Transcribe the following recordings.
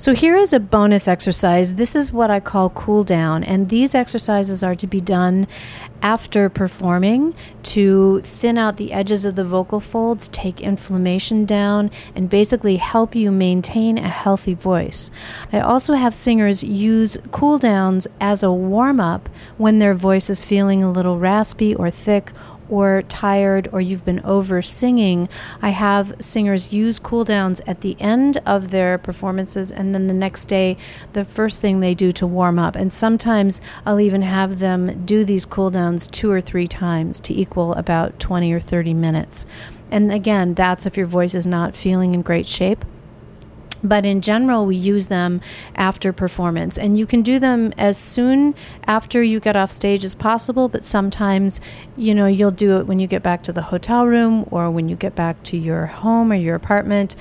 So, here is a bonus exercise. This is what I call cool down, and these exercises are to be done after performing to thin out the edges of the vocal folds, take inflammation down, and basically help you maintain a healthy voice. I also have singers use cool downs as a warm up when their voice is feeling a little raspy or thick or tired or you've been over singing, I have singers use cool downs at the end of their performances and then the next day, the first thing they do to warm up. And sometimes I'll even have them do these cool downs two or three times to equal about 20 or 30 minutes. And again, that's if your voice is not feeling in great shape but in general we use them after performance. And you can do them as soon after you get off stage as possible but sometimes you know you'll do it when you get back to the hotel room or when you get back to your home or your apartment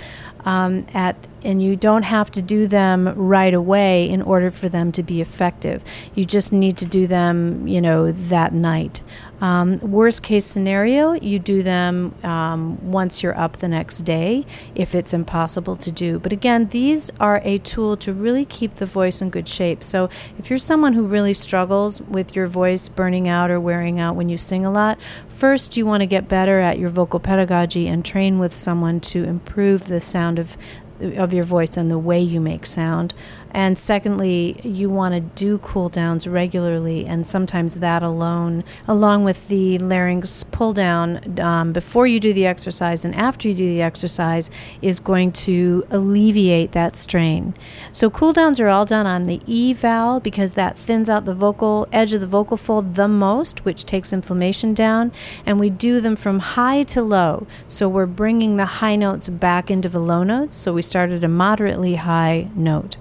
um, at and you don't have to do them right away in order for them to be effective you just need to do them you know that night um, worst case scenario, you do them um, once you're up the next day if it's impossible to do. But again, these are a tool to really keep the voice in good shape. So if you're someone who really struggles with your voice burning out or wearing out when you sing a lot, first you want to get better at your vocal pedagogy and train with someone to improve the sound of of your voice and the way you make sound. And secondly, you want to do cool downs regularly, and sometimes that alone, along with the larynx pull down um, before you do the exercise and after you do the exercise, is going to alleviate that strain. So, cool downs are all done on the E vowel because that thins out the vocal edge of the vocal fold the most, which takes inflammation down. And we do them from high to low. So, we're bringing the high notes back into the low notes. So, we start at a moderately high note.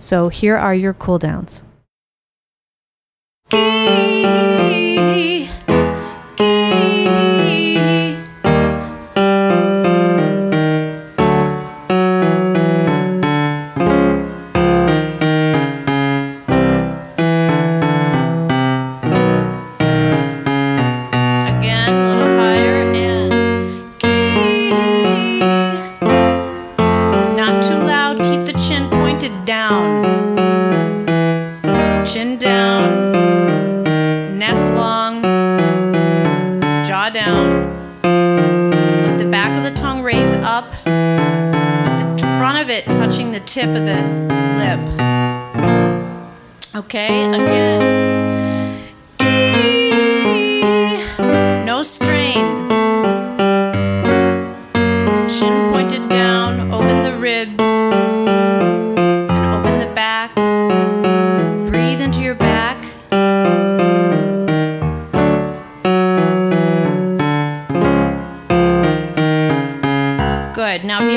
So here are your cooldowns. tip of the lip. Okay, again.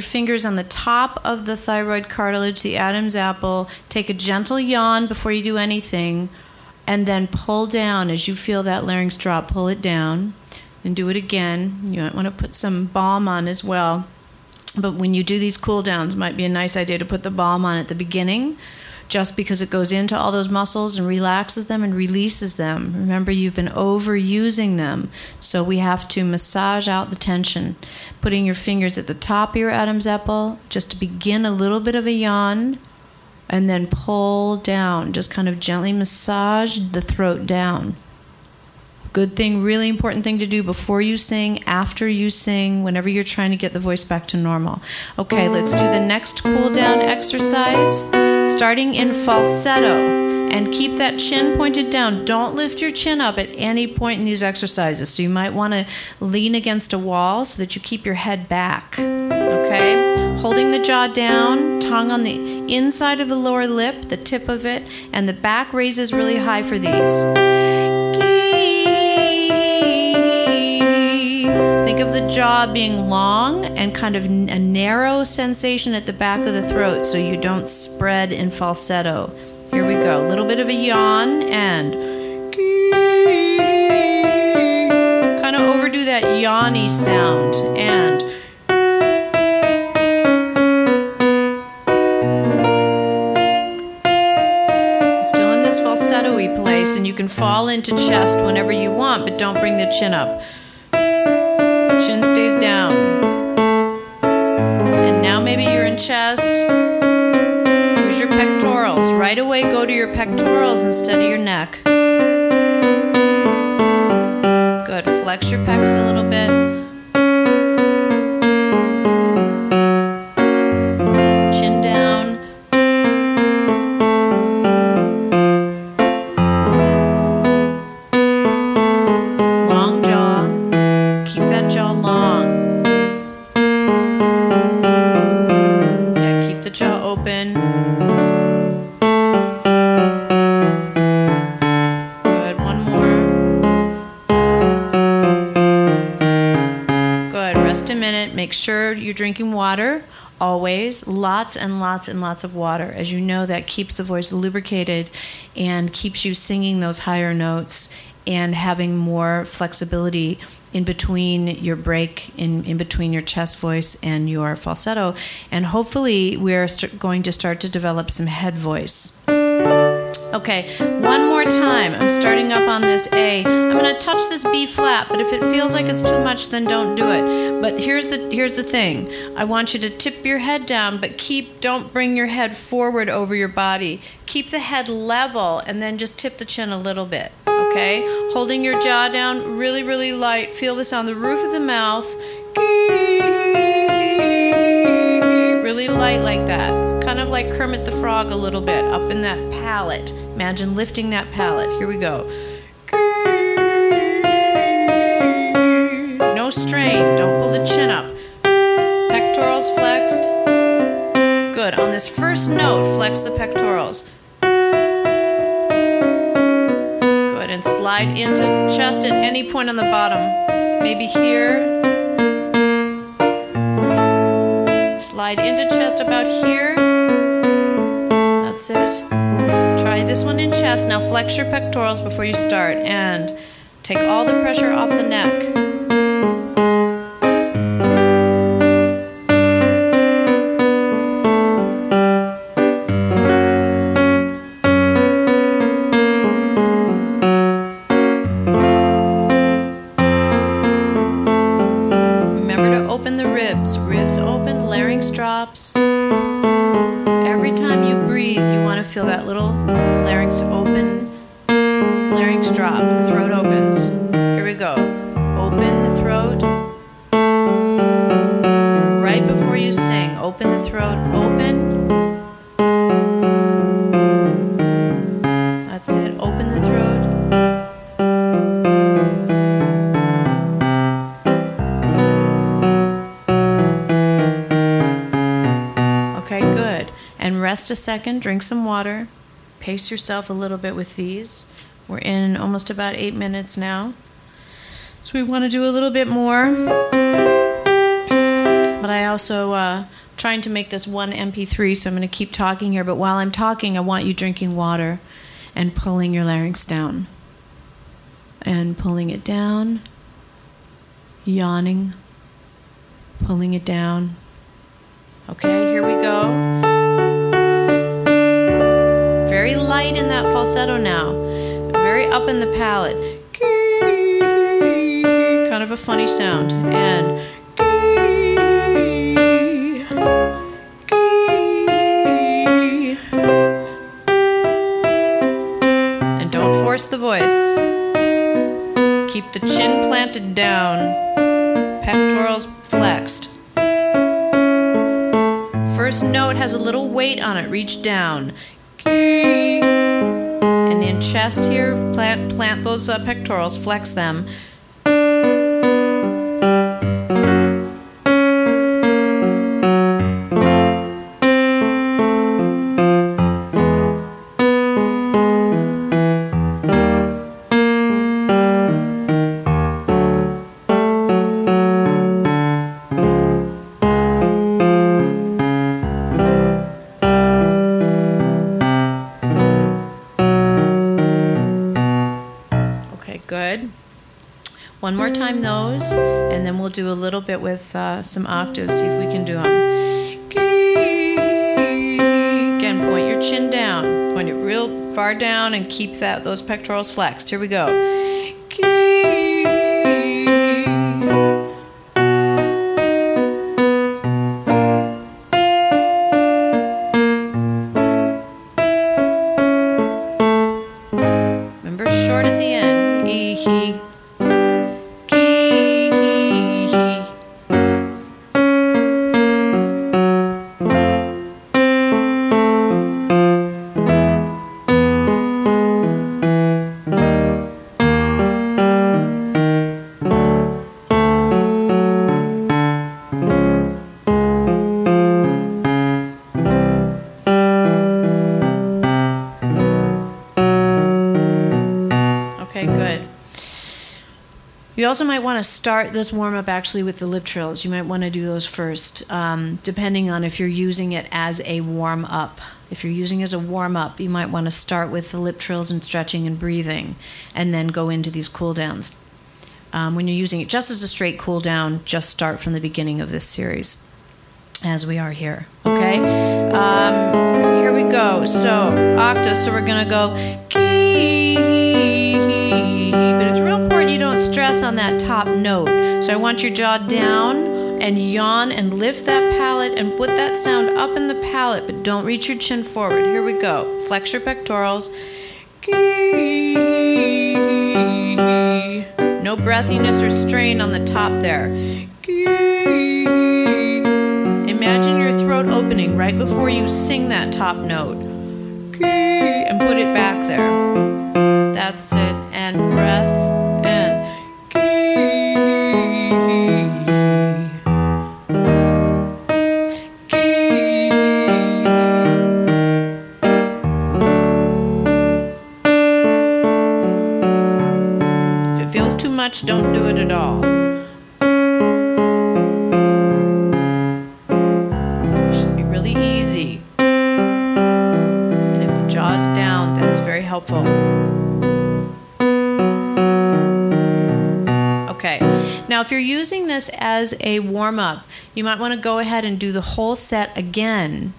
fingers on the top of the thyroid cartilage, the Adam's apple. Take a gentle yawn before you do anything, and then pull down as you feel that larynx drop. Pull it down and do it again. You might want to put some balm on as well. But when you do these cool downs, might be a nice idea to put the balm on at the beginning just because it goes into all those muscles and relaxes them and releases them. Remember, you've been overusing them. So we have to massage out the tension, putting your fingers at the top of your Adam's apple just to begin a little bit of a yawn and then pull down. Just kind of gently massage the throat down. Good thing, really important thing to do before you sing, after you sing, whenever you're trying to get the voice back to normal. Okay, let's do the next cool down exercise, starting in falsetto. And keep that chin pointed down. Don't lift your chin up at any point in these exercises. So you might want to lean against a wall so that you keep your head back. Okay? Holding the jaw down, tongue on the inside of the lower lip, the tip of it, and the back raises really high for these. Of the jaw being long and kind of a narrow sensation at the back of the throat so you don't spread in falsetto. Here we go. A little bit of a yawn and kind of overdo that yawny sound and still in this falsetto-y place and you can fall into chest whenever you want but don't bring the chin up. Chin stays down. And now maybe you're in chest. Use your pectorals. Right away, go to your pectorals instead of your neck. Good. Flex your pecs a little bit. Yeah, keep the jaw open. Good. One more. Good. Rest a minute. Make sure you're drinking water. Always lots and lots and lots of water. As you know, that keeps the voice lubricated and keeps you singing those higher notes and having more flexibility in between your break, in, in between your chest voice and your falsetto. And hopefully, we're st- going to start to develop some head voice. Okay, one more time. I'm starting up on this A. I'm going to touch this B flat, but if it feels like it's too much, then don't do it. But here's the here's the thing. I want you to tip your head down, but keep don't bring your head forward over your body. Keep the head level and then just tip the chin a little bit. Okay? Holding your jaw down really really light. Feel this on the roof of the mouth. Really light like that. Kind of like Kermit the Frog a little bit up in that palate. Imagine lifting that palate. Here we go. No strain. Don't pull the chin up. Pectorals flexed. Good. On this first note, flex the pectorals. Slide into chest at any point on the bottom. Maybe here. Slide into chest about here. That's it. Try this one in chest. Now flex your pectorals before you start and take all the pressure off the neck. Rest a second, drink some water, pace yourself a little bit with these. We're in almost about eight minutes now. So we want to do a little bit more. But I also uh, trying to make this one MP3, so I'm going to keep talking here. But while I'm talking, I want you drinking water and pulling your larynx down. And pulling it down, yawning, pulling it down. Okay, here we go. Very light in that falsetto now, very up in the palate. Kind of a funny sound. And and don't force the voice. Keep the chin planted down, pectorals flexed. First note has a little weight on it. Reach down. And in chest here, plant plant those uh, pectorals, flex them. Good. One more time those, and then we'll do a little bit with uh, some octaves, see if we can do them. Again, point your chin down. Point it real far down and keep that those pectorals flexed. Here we go. You also might want to start this warm up actually with the lip trills. You might want to do those first, um, depending on if you're using it as a warm up. If you're using it as a warm up, you might want to start with the lip trills and stretching and breathing, and then go into these cool downs. Um, when you're using it just as a straight cool down, just start from the beginning of this series, as we are here. Okay? Um, here we go. So, octave. So we're going to go. Stress on that top note. So I want your jaw down and yawn and lift that palate and put that sound up in the palate, but don't reach your chin forward. Here we go. Flex your pectorals. No breathiness or strain on the top there. Imagine your throat opening right before you sing that top note. And put it back there. That's it. And breath much, don't do it at all. It should be really easy. And if the jaw's down, that's very helpful. Okay. Now, if you're using this as a warm up, you might want to go ahead and do the whole set again.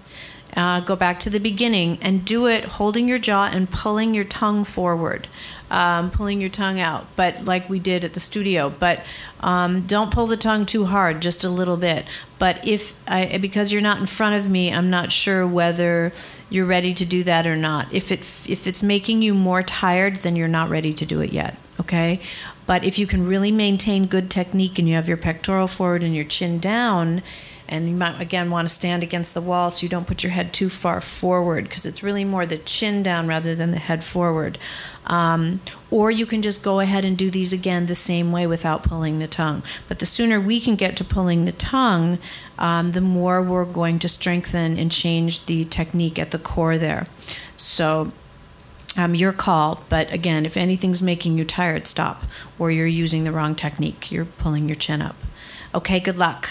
Uh, go back to the beginning and do it holding your jaw and pulling your tongue forward, um, pulling your tongue out, but like we did at the studio. But um, don't pull the tongue too hard, just a little bit. But if I, because you're not in front of me, I'm not sure whether you're ready to do that or not. If it if it's making you more tired, then you're not ready to do it yet. Okay, but if you can really maintain good technique and you have your pectoral forward and your chin down, and you might again want to stand against the wall so you don't put your head too far forward because it's really more the chin down rather than the head forward. Um, or you can just go ahead and do these again the same way without pulling the tongue. But the sooner we can get to pulling the tongue, um, the more we're going to strengthen and change the technique at the core there. So um, your call. But again, if anything's making you tired, stop. Or you're using the wrong technique. You're pulling your chin up. Okay, good luck.